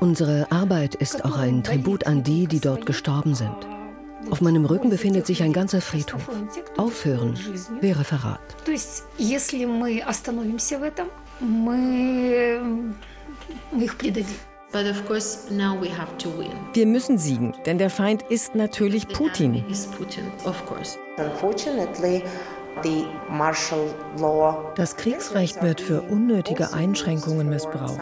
Unsere Arbeit ist auch ein Tribut an die, die dort gestorben sind. Auf meinem Rücken befindet sich ein ganzer Friedhof. Aufhören wäre Verrat. Wir müssen siegen, denn der Feind ist natürlich Putin. Das Kriegsrecht wird für unnötige Einschränkungen missbraucht.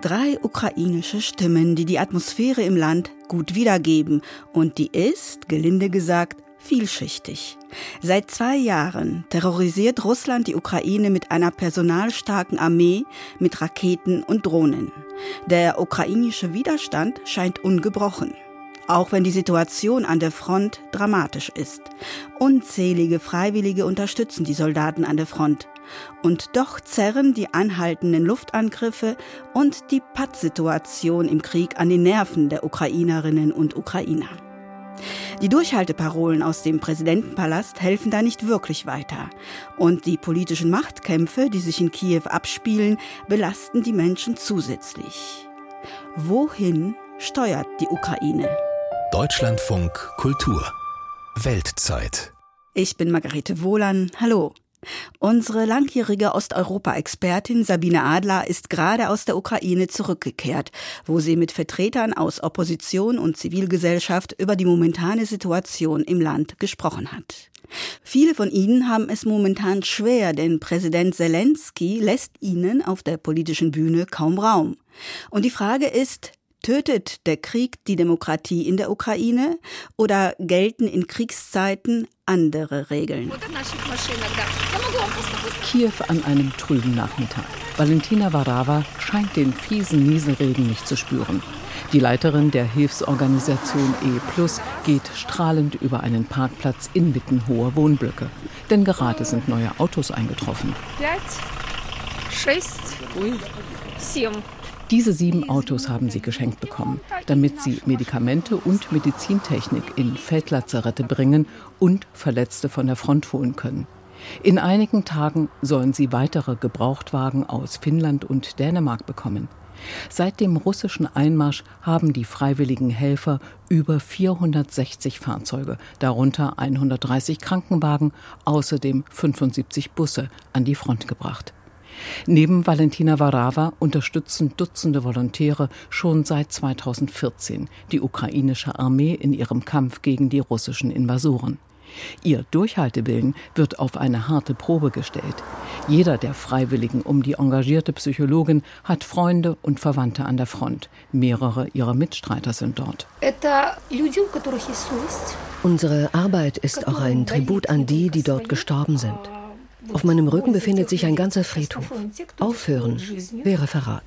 Drei ukrainische Stimmen, die die Atmosphäre im Land gut wiedergeben. Und die ist, gelinde gesagt, vielschichtig. Seit zwei Jahren terrorisiert Russland die Ukraine mit einer personalstarken Armee, mit Raketen und Drohnen. Der ukrainische Widerstand scheint ungebrochen auch wenn die Situation an der Front dramatisch ist. Unzählige Freiwillige unterstützen die Soldaten an der Front. Und doch zerren die anhaltenden Luftangriffe und die Pattsituation im Krieg an den Nerven der Ukrainerinnen und Ukrainer. Die Durchhalteparolen aus dem Präsidentenpalast helfen da nicht wirklich weiter. Und die politischen Machtkämpfe, die sich in Kiew abspielen, belasten die Menschen zusätzlich. Wohin steuert die Ukraine? Deutschlandfunk Kultur Weltzeit. Ich bin Margarete Wohlan. Hallo. Unsere langjährige Osteuropa-Expertin Sabine Adler ist gerade aus der Ukraine zurückgekehrt, wo sie mit Vertretern aus Opposition und Zivilgesellschaft über die momentane Situation im Land gesprochen hat. Viele von ihnen haben es momentan schwer, denn Präsident Zelensky lässt ihnen auf der politischen Bühne kaum Raum. Und die Frage ist, Tötet der Krieg die Demokratie in der Ukraine oder gelten in Kriegszeiten andere Regeln? Kiew an einem trüben Nachmittag. Valentina Varawa scheint den fiesen Nieselregen nicht zu spüren. Die Leiterin der Hilfsorganisation E geht strahlend über einen Parkplatz inmitten hoher Wohnblöcke. Denn gerade sind neue Autos eingetroffen. Diese sieben Autos haben sie geschenkt bekommen, damit sie Medikamente und Medizintechnik in Feldlazarette bringen und Verletzte von der Front holen können. In einigen Tagen sollen sie weitere Gebrauchtwagen aus Finnland und Dänemark bekommen. Seit dem russischen Einmarsch haben die freiwilligen Helfer über 460 Fahrzeuge, darunter 130 Krankenwagen, außerdem 75 Busse an die Front gebracht. Neben Valentina Varawa unterstützen Dutzende Volontäre schon seit 2014 die ukrainische Armee in ihrem Kampf gegen die russischen Invasoren. Ihr Durchhaltewillen wird auf eine harte Probe gestellt. Jeder der Freiwilligen um die engagierte Psychologin hat Freunde und Verwandte an der Front. Mehrere ihrer Mitstreiter sind dort. Unsere Arbeit ist auch ein Tribut an die, die dort gestorben sind. Auf meinem Rücken befindet sich ein ganzer Friedhof. Aufhören wäre Verrat.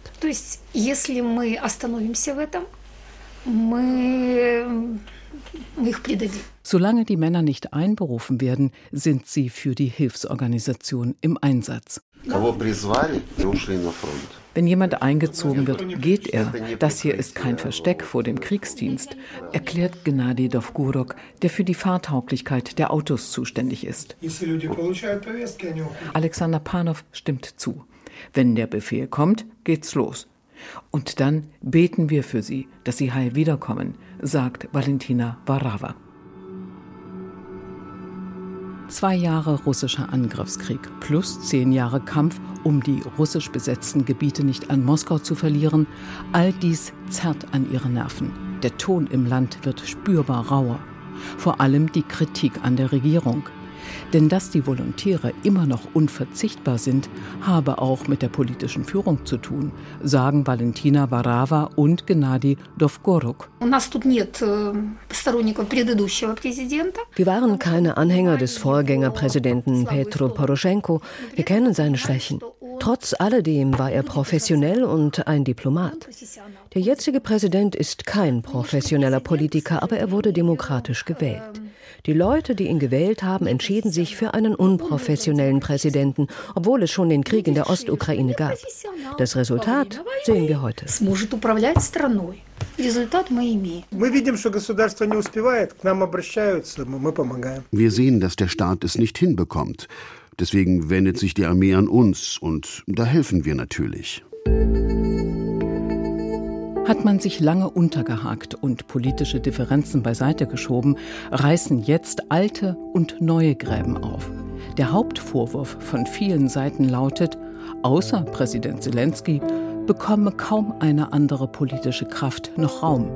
Solange die Männer nicht einberufen werden, sind sie für die Hilfsorganisation im Einsatz. Wenn jemand eingezogen wird, geht er. Das hier ist kein Versteck vor dem Kriegsdienst, erklärt Gennady Dovgurok, der für die Fahrtauglichkeit der Autos zuständig ist. Alexander Panov stimmt zu. Wenn der Befehl kommt, geht's los. Und dann beten wir für sie, dass sie heil wiederkommen, sagt Valentina Varawa. Zwei Jahre russischer Angriffskrieg plus zehn Jahre Kampf, um die russisch besetzten Gebiete nicht an Moskau zu verlieren, all dies zerrt an ihre Nerven. Der Ton im Land wird spürbar rauer. Vor allem die Kritik an der Regierung. Denn dass die Volontäre immer noch unverzichtbar sind, habe auch mit der politischen Führung zu tun, sagen Valentina Varawa und Gennady Dovgoruk. Wir waren keine Anhänger des Vorgängerpräsidenten Petro Poroschenko. Wir kennen seine Schwächen. Trotz alledem war er professionell und ein Diplomat. Der jetzige Präsident ist kein professioneller Politiker, aber er wurde demokratisch gewählt. Die Leute, die ihn gewählt haben, entschieden sich für einen unprofessionellen Präsidenten, obwohl es schon den Krieg in der Ostukraine gab. Das Resultat sehen wir heute. Wir sehen, dass der Staat es nicht hinbekommt. Deswegen wendet sich die Armee an uns und da helfen wir natürlich. Hat man sich lange untergehakt und politische Differenzen beiseite geschoben, reißen jetzt alte und neue Gräben auf. Der Hauptvorwurf von vielen Seiten lautet, außer Präsident Zelensky bekomme kaum eine andere politische Kraft noch Raum.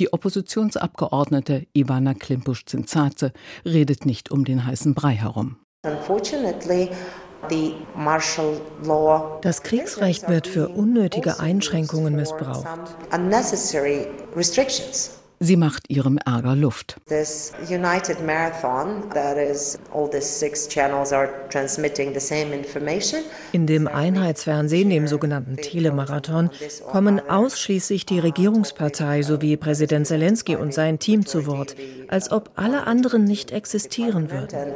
Die Oppositionsabgeordnete Ivana Klimpusch-Zinzadze redet nicht um den heißen Brei herum. Unfortunately, das Kriegsrecht wird für unnötige Einschränkungen missbraucht. Sie macht ihrem Ärger Luft. In dem Einheitsfernsehen, dem sogenannten Telemarathon, kommen ausschließlich die Regierungspartei sowie Präsident Zelensky und sein Team zu Wort, als ob alle anderen nicht existieren würden.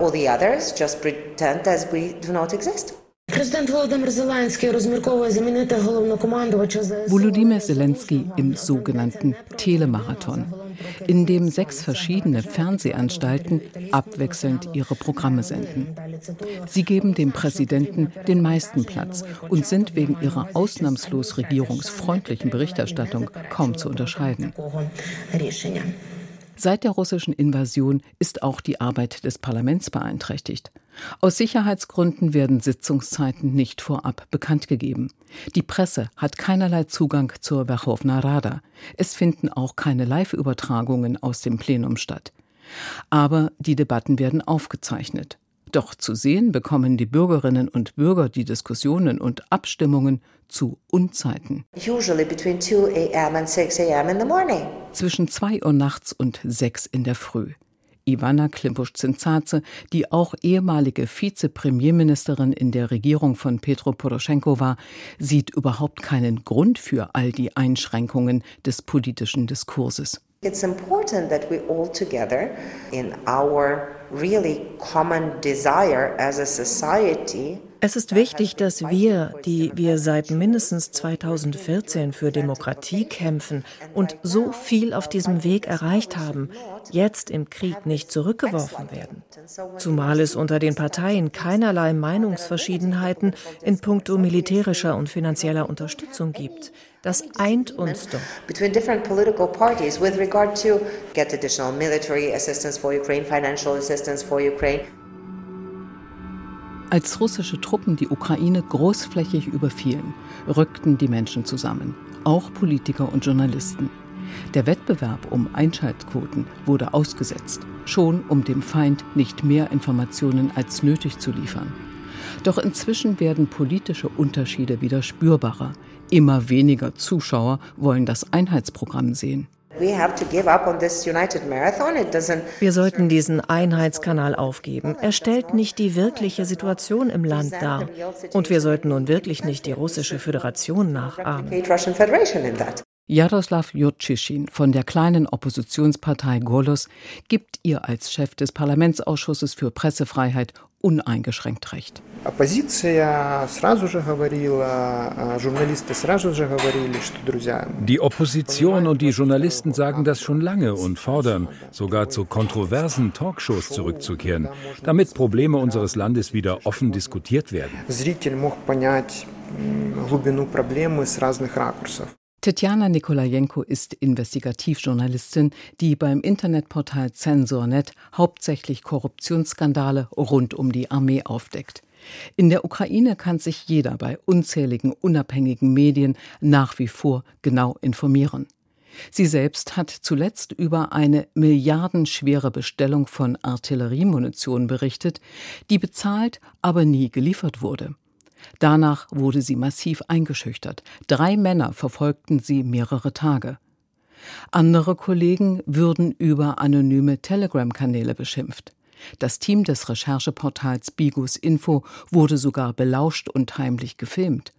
All the others just pretend as we do not exist. Volodymyr Zelensky im sogenannten Telemarathon, in dem sechs verschiedene Fernsehanstalten abwechselnd ihre Programme senden. Sie geben dem Präsidenten den meisten Platz und sind wegen ihrer ausnahmslos regierungsfreundlichen Berichterstattung kaum zu unterscheiden. Seit der russischen Invasion ist auch die Arbeit des Parlaments beeinträchtigt. Aus Sicherheitsgründen werden Sitzungszeiten nicht vorab bekannt gegeben. Die Presse hat keinerlei Zugang zur Verchovna Rada. Es finden auch keine Live-Übertragungen aus dem Plenum statt. Aber die Debatten werden aufgezeichnet. Doch zu sehen bekommen die Bürgerinnen und Bürger die Diskussionen und Abstimmungen zu Unzeiten. Zwischen 2 Uhr nachts und 6 in der Früh. Ivana Klimpusch-Zinzaze, die auch ehemalige Vizepremierministerin in der Regierung von Petro Poroschenko war, sieht überhaupt keinen Grund für all die Einschränkungen des politischen Diskurses. It's important that we all together in our really common desire as a society es ist wichtig, dass wir, die wir seit mindestens 2014 für Demokratie kämpfen und so viel auf diesem Weg erreicht haben, jetzt im Krieg nicht zurückgeworfen werden. Zumal es unter den Parteien keinerlei Meinungsverschiedenheiten in puncto militärischer und finanzieller Unterstützung gibt. Das eint uns doch. Between different political parties with regard to get additional military assistance for Ukraine, financial assistance for Ukraine. Als russische Truppen die Ukraine großflächig überfielen, rückten die Menschen zusammen, auch Politiker und Journalisten. Der Wettbewerb um Einschaltquoten wurde ausgesetzt, schon um dem Feind nicht mehr Informationen als nötig zu liefern. Doch inzwischen werden politische Unterschiede wieder spürbarer. Immer weniger Zuschauer wollen das Einheitsprogramm sehen. Wir sollten diesen Einheitskanal aufgeben. Er stellt nicht die wirkliche Situation im Land dar. Und wir sollten nun wirklich nicht die russische Föderation nachahmen. Jaroslav Jurczyszyn von der kleinen Oppositionspartei Golos gibt ihr als Chef des Parlamentsausschusses für Pressefreiheit uneingeschränkt recht. Die Opposition und die Journalisten sagen das schon lange und fordern, sogar zu kontroversen Talkshows zurückzukehren, damit Probleme unseres Landes wieder offen diskutiert werden. Tetjana Nikolajenko ist Investigativjournalistin, die beim Internetportal Zensornet hauptsächlich Korruptionsskandale rund um die Armee aufdeckt. In der Ukraine kann sich jeder bei unzähligen unabhängigen Medien nach wie vor genau informieren. Sie selbst hat zuletzt über eine milliardenschwere Bestellung von Artilleriemunition berichtet, die bezahlt, aber nie geliefert wurde. Danach wurde sie massiv eingeschüchtert. Drei Männer verfolgten sie mehrere Tage. Andere Kollegen würden über anonyme Telegram-Kanäle beschimpft. Das Team des Rechercheportals Bigus Info wurde sogar belauscht und heimlich gefilmt.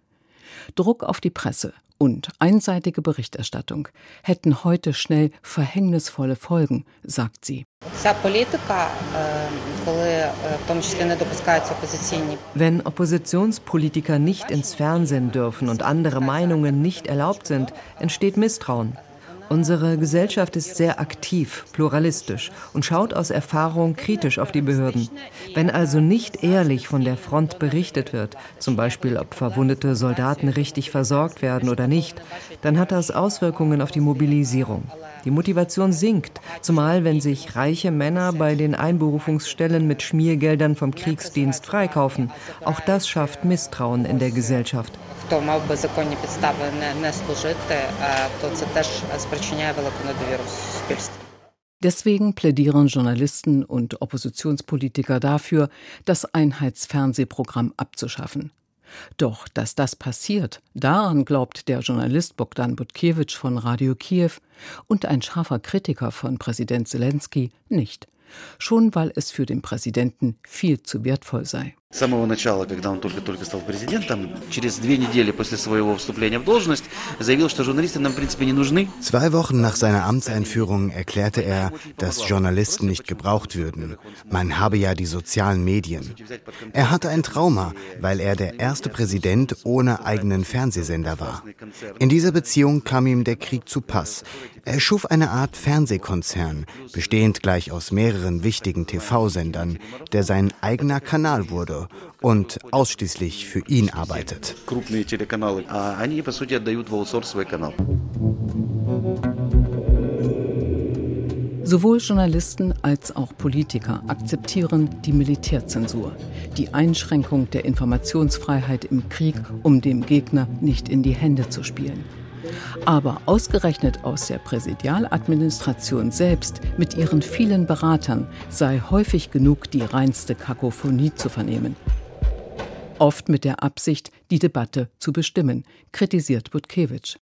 Druck auf die Presse und einseitige Berichterstattung hätten heute schnell verhängnisvolle Folgen, sagt sie. Wenn Oppositionspolitiker nicht ins Fernsehen dürfen und andere Meinungen nicht erlaubt sind, entsteht Misstrauen. Unsere Gesellschaft ist sehr aktiv, pluralistisch und schaut aus Erfahrung kritisch auf die Behörden. Wenn also nicht ehrlich von der Front berichtet wird, zum Beispiel ob verwundete Soldaten richtig versorgt werden oder nicht, dann hat das Auswirkungen auf die Mobilisierung. Die Motivation sinkt, zumal wenn sich reiche Männer bei den Einberufungsstellen mit Schmiergeldern vom Kriegsdienst freikaufen. Auch das schafft Misstrauen in der Gesellschaft. Deswegen plädieren Journalisten und Oppositionspolitiker dafür, das Einheitsfernsehprogramm abzuschaffen. Doch dass das passiert, daran glaubt der Journalist Bogdan Butkewitsch von Radio Kiew und ein scharfer Kritiker von Präsident Zelensky nicht schon weil es für den Präsidenten viel zu wertvoll sei. С самого начала, когда он только-только стал президентом, через две недели после своего вступления в должность, заявил, что журналисты нам, в принципе, не нужны. Zwei Wochen nach seiner Amtseinführung erklärte er, dass Journalisten nicht gebraucht würden. Man habe ja die sozialen Medien. Er hatte ein Trauma, weil er der erste Präsident ohne eigenen Fernsehsender war. In dieser Beziehung kam ihm der Krieg zu Pass. Er schuf eine Art Fernsehkonzern, bestehend gleich aus mehreren wichtigen TV-Sendern, der sein eigener Kanal wurde und ausschließlich für ihn arbeitet. Sowohl Journalisten als auch Politiker akzeptieren die Militärzensur, die Einschränkung der Informationsfreiheit im Krieg, um dem Gegner nicht in die Hände zu spielen. Aber ausgerechnet aus der Präsidialadministration selbst mit ihren vielen Beratern sei häufig genug die reinste Kakophonie zu vernehmen. Oft mit der Absicht, die Debatte zu bestimmen, kritisiert Butkewitsch.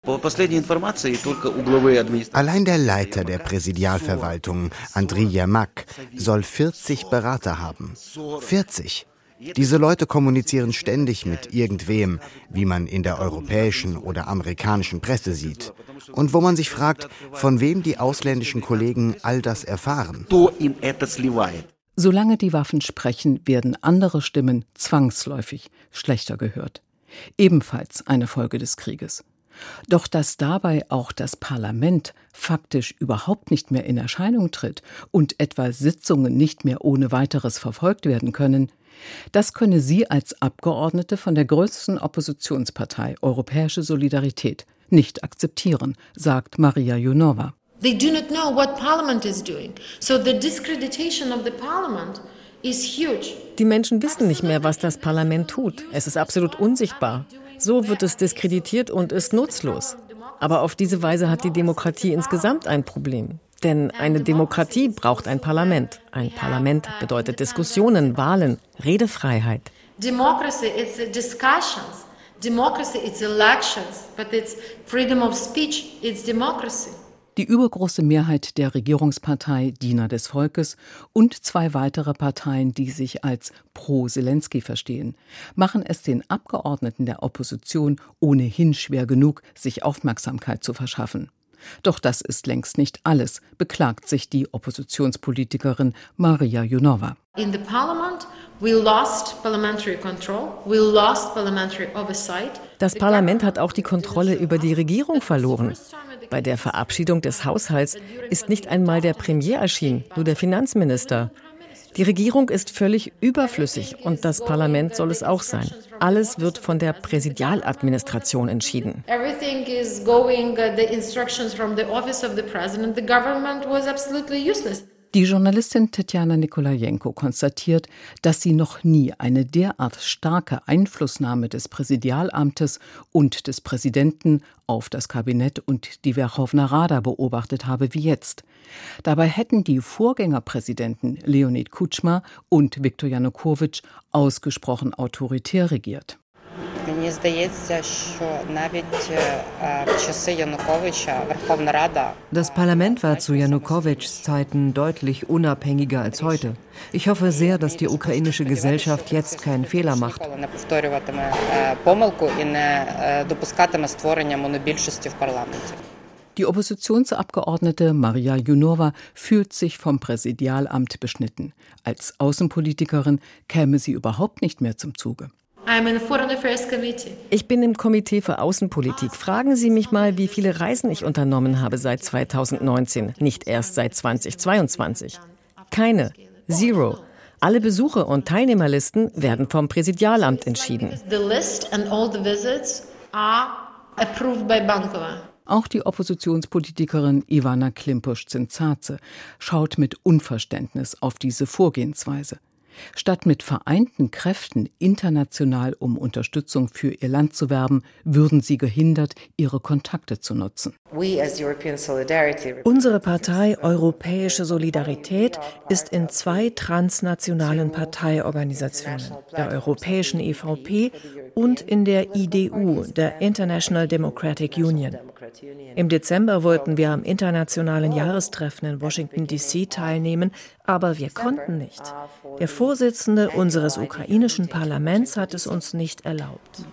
Allein der Leiter der Präsidialverwaltung, Andriy Yermak, soll 40 Berater haben. 40! Diese Leute kommunizieren ständig mit irgendwem, wie man in der europäischen oder amerikanischen Presse sieht. Und wo man sich fragt, von wem die ausländischen Kollegen all das erfahren. Solange die Waffen sprechen, werden andere Stimmen zwangsläufig schlechter gehört. Ebenfalls eine Folge des Krieges. Doch dass dabei auch das Parlament faktisch überhaupt nicht mehr in Erscheinung tritt und etwa Sitzungen nicht mehr ohne weiteres verfolgt werden können, das könne sie als Abgeordnete von der größten Oppositionspartei Europäische Solidarität nicht akzeptieren, sagt Maria Junova. They do not know what parliament is doing. So the discreditation of the parliament die Menschen wissen nicht mehr, was das Parlament tut. Es ist absolut unsichtbar. So wird es diskreditiert und ist nutzlos. Aber auf diese Weise hat die Demokratie insgesamt ein Problem. Denn eine Demokratie braucht ein Parlament. Ein Parlament bedeutet Diskussionen, Wahlen, Redefreiheit. Democracy is discussions. Democracy is elections, but it's freedom of speech, it's democracy. Die übergroße Mehrheit der Regierungspartei Diener des Volkes und zwei weitere Parteien, die sich als pro-Zelensky verstehen, machen es den Abgeordneten der Opposition ohnehin schwer genug, sich Aufmerksamkeit zu verschaffen. Doch das ist längst nicht alles, beklagt sich die Oppositionspolitikerin Maria Junova. Das Parlament hat auch die Kontrolle über die Regierung verloren. Bei der Verabschiedung des Haushalts ist nicht einmal der Premier erschienen, nur der Finanzminister. Die Regierung ist völlig überflüssig und das Parlament soll es auch sein. Alles wird von der Präsidialadministration entschieden. Everything is going uh, the instructions from the office of the president. The government was absolutely useless. Die Journalistin Tetjana Nikolajenko konstatiert, dass sie noch nie eine derart starke Einflussnahme des Präsidialamtes und des Präsidenten auf das Kabinett und die Verchovna Rada beobachtet habe wie jetzt. Dabei hätten die Vorgängerpräsidenten Leonid Kutschma und Viktor Janukowitsch ausgesprochen autoritär regiert. Мені здається, що навіть в часи Януковича Верховна Рада Das Parlament war zu Janukowitschs Zeiten deutlich unabhängiger als heute. Ich hoffe sehr, dass die ukrainische Gesellschaft jetzt keinen Fehler macht. не повторюватиме помилку і не допускатиме створення монобільшості в парламенті. Die Oppositionsabgeordnete Maria Junova fühlt sich vom Präsidialamt beschnitten. Als Außenpolitikerin käme sie überhaupt nicht mehr zum Zuge. Ich bin im Komitee für Außenpolitik. Fragen Sie mich mal, wie viele Reisen ich unternommen habe seit 2019, nicht erst seit 2022. Keine. Zero. Alle Besuche und Teilnehmerlisten werden vom Präsidialamt entschieden. Auch die Oppositionspolitikerin Ivana Klimpusch-Zinzaze schaut mit Unverständnis auf diese Vorgehensweise. Statt mit vereinten Kräften international um Unterstützung für ihr Land zu werben, würden sie gehindert, ihre Kontakte zu nutzen. Unsere Partei Europäische Solidarität ist in zwei transnationalen Parteiorganisationen, der Europäischen EVP und in der IDU, der International Democratic Union. Im Dezember wollten wir am internationalen Jahrestreffen in Washington, D.C. teilnehmen, aber wir konnten nicht. Der Vorsitzende unseres ukrainischen Parlaments hat es uns nicht erlaubt.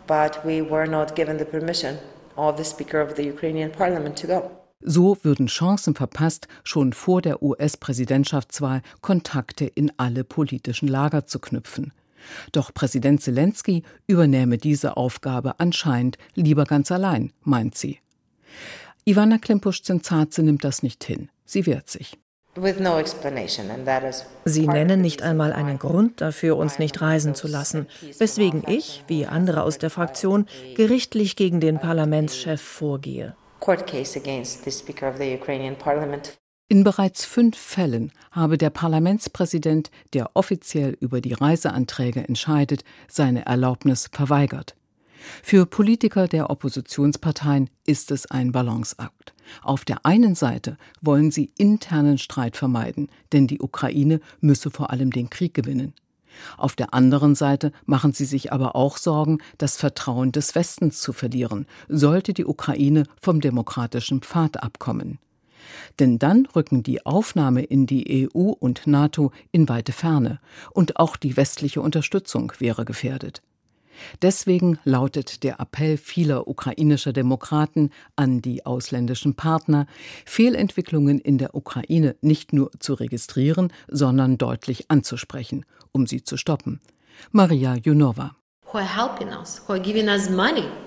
So würden Chancen verpasst, schon vor der US-Präsidentschaftswahl Kontakte in alle politischen Lager zu knüpfen. Doch Präsident Zelensky übernehme diese Aufgabe anscheinend lieber ganz allein, meint sie. Ivana Klimpusch-Zenzaze nimmt das nicht hin. Sie wehrt sich. Sie nennen nicht einmal einen Grund dafür, uns nicht reisen zu lassen, weswegen ich, wie andere aus der Fraktion, gerichtlich gegen den Parlamentschef vorgehe. In bereits fünf Fällen habe der Parlamentspräsident, der offiziell über die Reiseanträge entscheidet, seine Erlaubnis verweigert. Für Politiker der Oppositionsparteien ist es ein Balanceakt. Auf der einen Seite wollen sie internen Streit vermeiden, denn die Ukraine müsse vor allem den Krieg gewinnen. Auf der anderen Seite machen sie sich aber auch Sorgen, das Vertrauen des Westens zu verlieren, sollte die Ukraine vom demokratischen Pfad abkommen. Denn dann rücken die Aufnahme in die EU und NATO in weite Ferne, und auch die westliche Unterstützung wäre gefährdet. Deswegen lautet der Appell vieler ukrainischer Demokraten an die ausländischen Partner, Fehlentwicklungen in der Ukraine nicht nur zu registrieren, sondern deutlich anzusprechen, um sie zu stoppen. Maria Junova.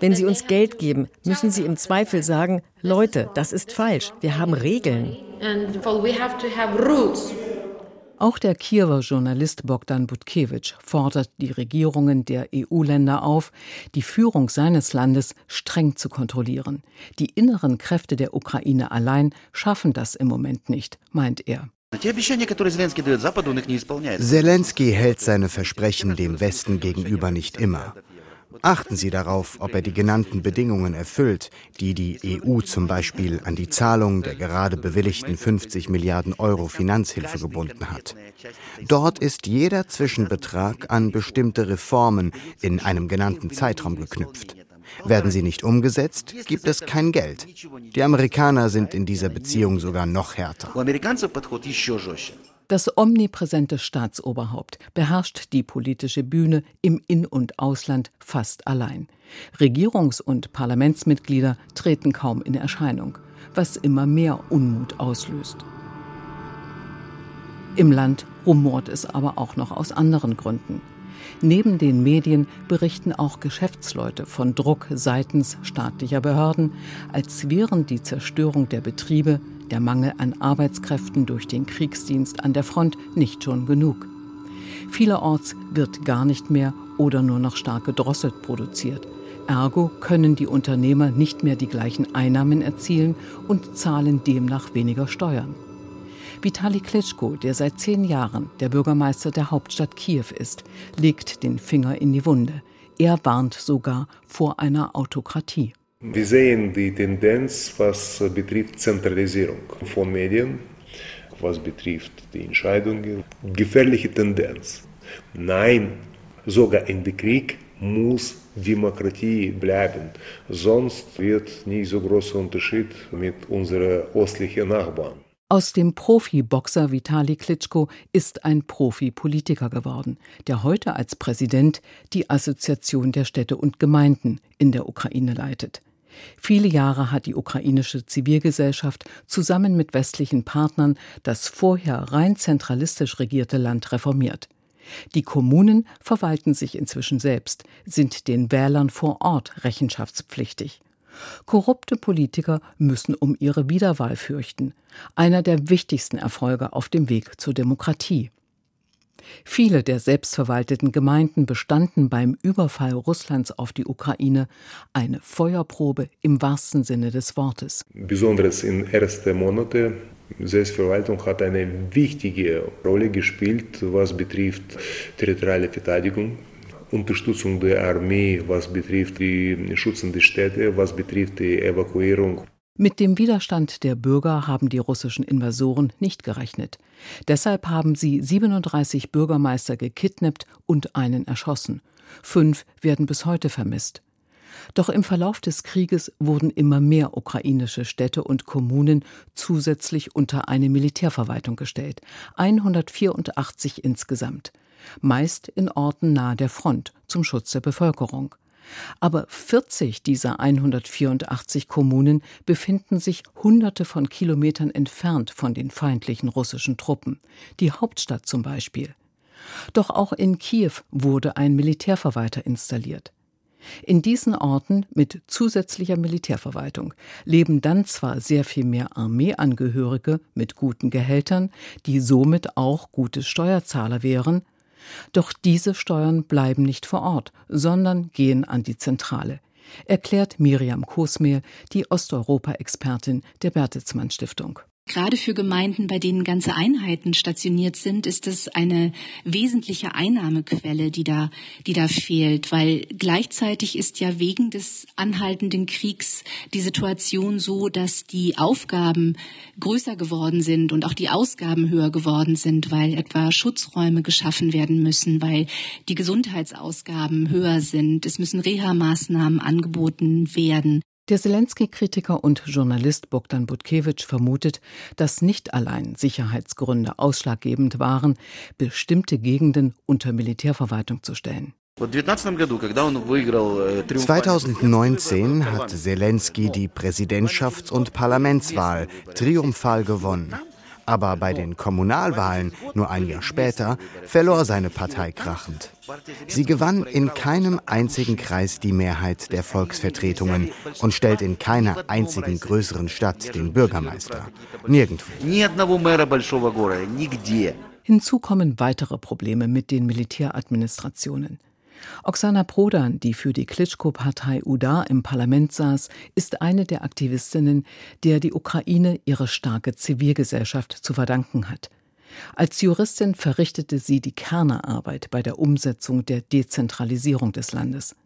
Wenn Sie uns Geld geben, müssen Sie im Zweifel sagen, Leute, das ist falsch, wir haben Regeln. Auch der Kiewer Journalist Bogdan Butkewitsch fordert die Regierungen der EU-Länder auf, die Führung seines Landes streng zu kontrollieren. Die inneren Kräfte der Ukraine allein schaffen das im Moment nicht, meint er. Zelensky hält seine Versprechen dem Westen gegenüber nicht immer. Achten Sie darauf, ob er die genannten Bedingungen erfüllt, die die EU zum Beispiel an die Zahlung der gerade bewilligten 50 Milliarden Euro Finanzhilfe gebunden hat. Dort ist jeder Zwischenbetrag an bestimmte Reformen in einem genannten Zeitraum geknüpft. Werden sie nicht umgesetzt, gibt es kein Geld. Die Amerikaner sind in dieser Beziehung sogar noch härter. Das omnipräsente Staatsoberhaupt beherrscht die politische Bühne im In- und Ausland fast allein. Regierungs- und Parlamentsmitglieder treten kaum in Erscheinung, was immer mehr Unmut auslöst. Im Land rumort es aber auch noch aus anderen Gründen. Neben den Medien berichten auch Geschäftsleute von Druck seitens staatlicher Behörden, als wären die Zerstörung der Betriebe, der Mangel an Arbeitskräften durch den Kriegsdienst an der Front nicht schon genug. Vielerorts wird gar nicht mehr oder nur noch stark gedrosselt produziert. Ergo können die Unternehmer nicht mehr die gleichen Einnahmen erzielen und zahlen demnach weniger Steuern. Vitali Klitschko, der seit zehn Jahren der Bürgermeister der Hauptstadt Kiew ist, legt den Finger in die Wunde. Er warnt sogar vor einer Autokratie. Wir sehen die Tendenz, was betrifft Zentralisierung von Medien, was betrifft die Entscheidungen. Gefährliche Tendenz. Nein, sogar in dem Krieg muss Demokratie bleiben. Sonst wird nicht so großer Unterschied mit unseren östlichen Nachbarn. Aus dem Profiboxer Vitali Klitschko ist ein Profi-Politiker geworden, der heute als Präsident die Assoziation der Städte und Gemeinden in der Ukraine leitet. Viele Jahre hat die ukrainische Zivilgesellschaft zusammen mit westlichen Partnern das vorher rein zentralistisch regierte Land reformiert. Die Kommunen verwalten sich inzwischen selbst, sind den Wählern vor Ort rechenschaftspflichtig. Korrupte Politiker müssen um ihre Wiederwahl fürchten, einer der wichtigsten Erfolge auf dem Weg zur Demokratie. Viele der selbstverwalteten Gemeinden bestanden beim Überfall Russlands auf die Ukraine eine Feuerprobe im wahrsten Sinne des Wortes. Besonders in ersten Monaten Selbstverwaltung hat eine wichtige Rolle gespielt, was betrifft territoriale Verteidigung, Unterstützung der Armee, was betrifft die schützende Städte, was betrifft die Evakuierung. Mit dem Widerstand der Bürger haben die russischen Invasoren nicht gerechnet. Deshalb haben sie 37 Bürgermeister gekidnappt und einen erschossen. Fünf werden bis heute vermisst. Doch im Verlauf des Krieges wurden immer mehr ukrainische Städte und Kommunen zusätzlich unter eine Militärverwaltung gestellt, 184 insgesamt, meist in Orten nahe der Front zum Schutz der Bevölkerung. Aber 40 dieser 184 Kommunen befinden sich hunderte von Kilometern entfernt von den feindlichen russischen Truppen, die Hauptstadt zum Beispiel. Doch auch in Kiew wurde ein Militärverwalter installiert. In diesen Orten mit zusätzlicher Militärverwaltung leben dann zwar sehr viel mehr Armeeangehörige mit guten Gehältern, die somit auch gute Steuerzahler wären, doch diese Steuern bleiben nicht vor Ort, sondern gehen an die Zentrale, erklärt Miriam Kosmehl, die Osteuropa-Expertin der Bertelsmann Stiftung. Gerade für Gemeinden, bei denen ganze Einheiten stationiert sind, ist es eine wesentliche Einnahmequelle, die da, die da fehlt, weil gleichzeitig ist ja wegen des anhaltenden Kriegs die Situation so, dass die Aufgaben größer geworden sind und auch die Ausgaben höher geworden sind, weil etwa Schutzräume geschaffen werden müssen, weil die Gesundheitsausgaben höher sind. Es müssen Reha-Maßnahmen angeboten werden. Der Zelensky-Kritiker und Journalist Bogdan Butkewitsch vermutet, dass nicht allein Sicherheitsgründe ausschlaggebend waren, bestimmte Gegenden unter Militärverwaltung zu stellen. 2019 э, hat Zelensky die Präsidentschafts- und Parlamentswahl triumphal gewonnen. Aber bei den Kommunalwahlen, nur ein Jahr später, verlor seine Partei krachend. Sie gewann in keinem einzigen Kreis die Mehrheit der Volksvertretungen und stellt in keiner einzigen größeren Stadt den Bürgermeister. Nirgendwo. Hinzu kommen weitere Probleme mit den Militäradministrationen. Oksana Prodan, die für die Klitschko-Partei UDA im Parlament saß, ist eine der Aktivistinnen, der die Ukraine ihre starke Zivilgesellschaft zu verdanken hat. Als Juristin verrichtete sie die Kernerarbeit bei der Umsetzung der Dezentralisierung des Landes.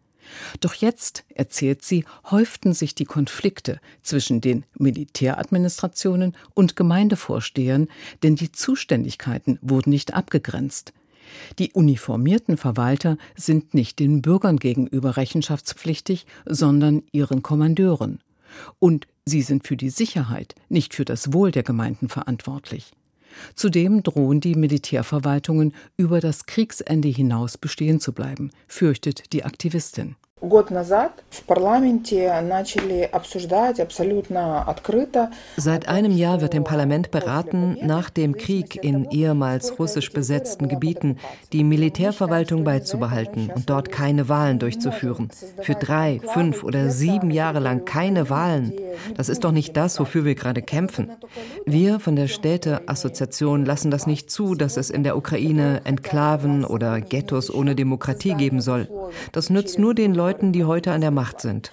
Doch jetzt, erzählt sie, häuften sich die Konflikte zwischen den Militäradministrationen und Gemeindevorstehern, denn die Zuständigkeiten wurden nicht abgegrenzt. Die uniformierten Verwalter sind nicht den Bürgern gegenüber rechenschaftspflichtig, sondern ihren Kommandeuren. Und sie sind für die Sicherheit, nicht für das Wohl der Gemeinden verantwortlich. Zudem drohen die Militärverwaltungen über das Kriegsende hinaus bestehen zu bleiben, fürchtet die Aktivistin. Seit einem Jahr wird im Parlament beraten, nach dem Krieg in ehemals russisch besetzten Gebieten die Militärverwaltung beizubehalten und dort keine Wahlen durchzuführen. Für drei, fünf oder sieben Jahre lang keine Wahlen. Das ist doch nicht das, wofür wir gerade kämpfen. Wir von der Städteassoziation lassen das nicht zu, dass es in der Ukraine Enklaven oder Ghettos ohne Demokratie geben soll. Das nützt nur den Leuten, Leuten, die heute an der Macht sind.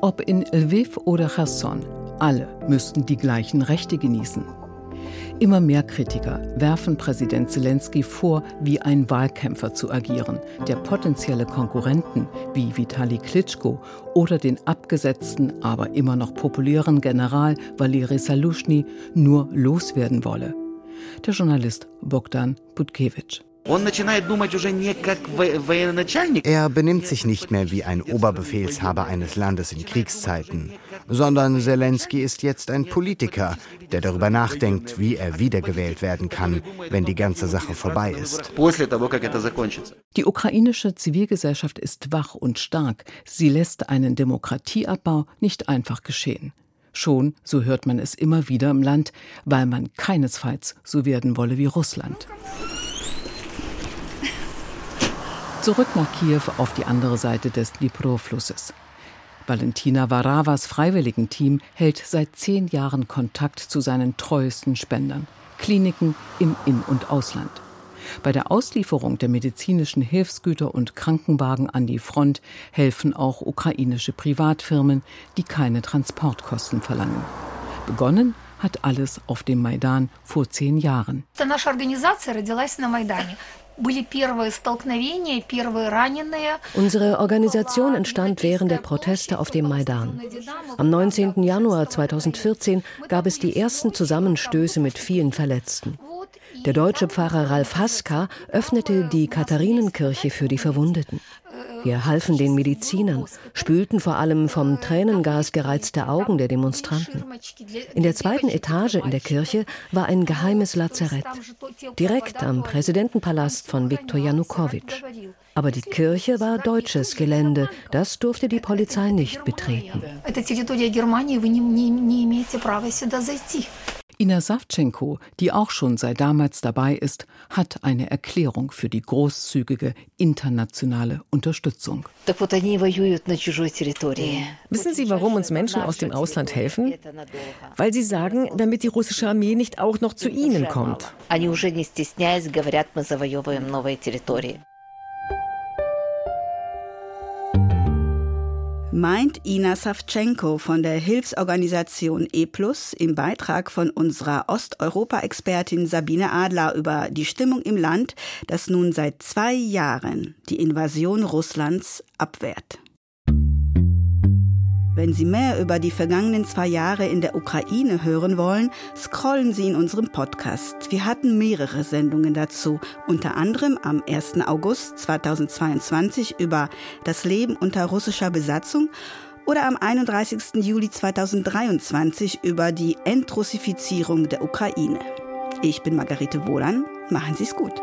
Ob in Lviv oder Cherson, alle müssten die gleichen Rechte genießen. Immer mehr Kritiker werfen Präsident Zelensky vor, wie ein Wahlkämpfer zu agieren, der potenzielle Konkurrenten wie Vitali Klitschko oder den abgesetzten, aber immer noch populären General Valery Salushny nur loswerden wolle der Journalist Bogdan Putkewitsch. Er benimmt sich nicht mehr wie ein Oberbefehlshaber eines Landes in Kriegszeiten, sondern Zelensky ist jetzt ein Politiker, der darüber nachdenkt, wie er wiedergewählt werden kann, wenn die ganze Sache vorbei ist. Die ukrainische Zivilgesellschaft ist wach und stark. Sie lässt einen Demokratieabbau nicht einfach geschehen. Schon, so hört man es immer wieder im Land, weil man keinesfalls so werden wolle wie Russland. Zurück nach Kiew auf die andere Seite des Dnipro-Flusses. Valentina Varavas Freiwilligenteam hält seit zehn Jahren Kontakt zu seinen treuesten Spendern, Kliniken im In- und Ausland. Bei der Auslieferung der medizinischen Hilfsgüter und Krankenwagen an die Front helfen auch ukrainische Privatfirmen, die keine Transportkosten verlangen. Begonnen hat alles auf dem Maidan vor zehn Jahren. Unsere Organisation entstand während der Proteste auf dem Maidan. Am 19. Januar 2014 gab es die ersten Zusammenstöße mit vielen Verletzten. Der deutsche Pfarrer Ralf Haska öffnete die Katharinenkirche für die Verwundeten. Wir halfen den Medizinern, spülten vor allem vom Tränengas gereizte Augen der Demonstranten. In der zweiten Etage in der Kirche war ein geheimes Lazarett, direkt am Präsidentenpalast von Viktor Janukowitsch. Aber die Kirche war deutsches Gelände, das durfte die Polizei nicht betreten. Ina Savchenko, die auch schon seit damals dabei ist, hat eine Erklärung für die großzügige internationale Unterstützung. Wissen Sie, warum uns Menschen aus dem Ausland helfen? Weil sie sagen, damit die russische Armee nicht auch noch zu ihnen kommt. Meint Ina Savchenko von der Hilfsorganisation E im Beitrag von unserer Osteuropa-Expertin Sabine Adler über die Stimmung im Land, das nun seit zwei Jahren die Invasion Russlands abwehrt. Wenn Sie mehr über die vergangenen zwei Jahre in der Ukraine hören wollen, scrollen Sie in unserem Podcast. Wir hatten mehrere Sendungen dazu, unter anderem am 1. August 2022 über das Leben unter russischer Besatzung oder am 31. Juli 2023 über die Entrussifizierung der Ukraine. Ich bin Margarete Wohlan. Machen Sie es gut.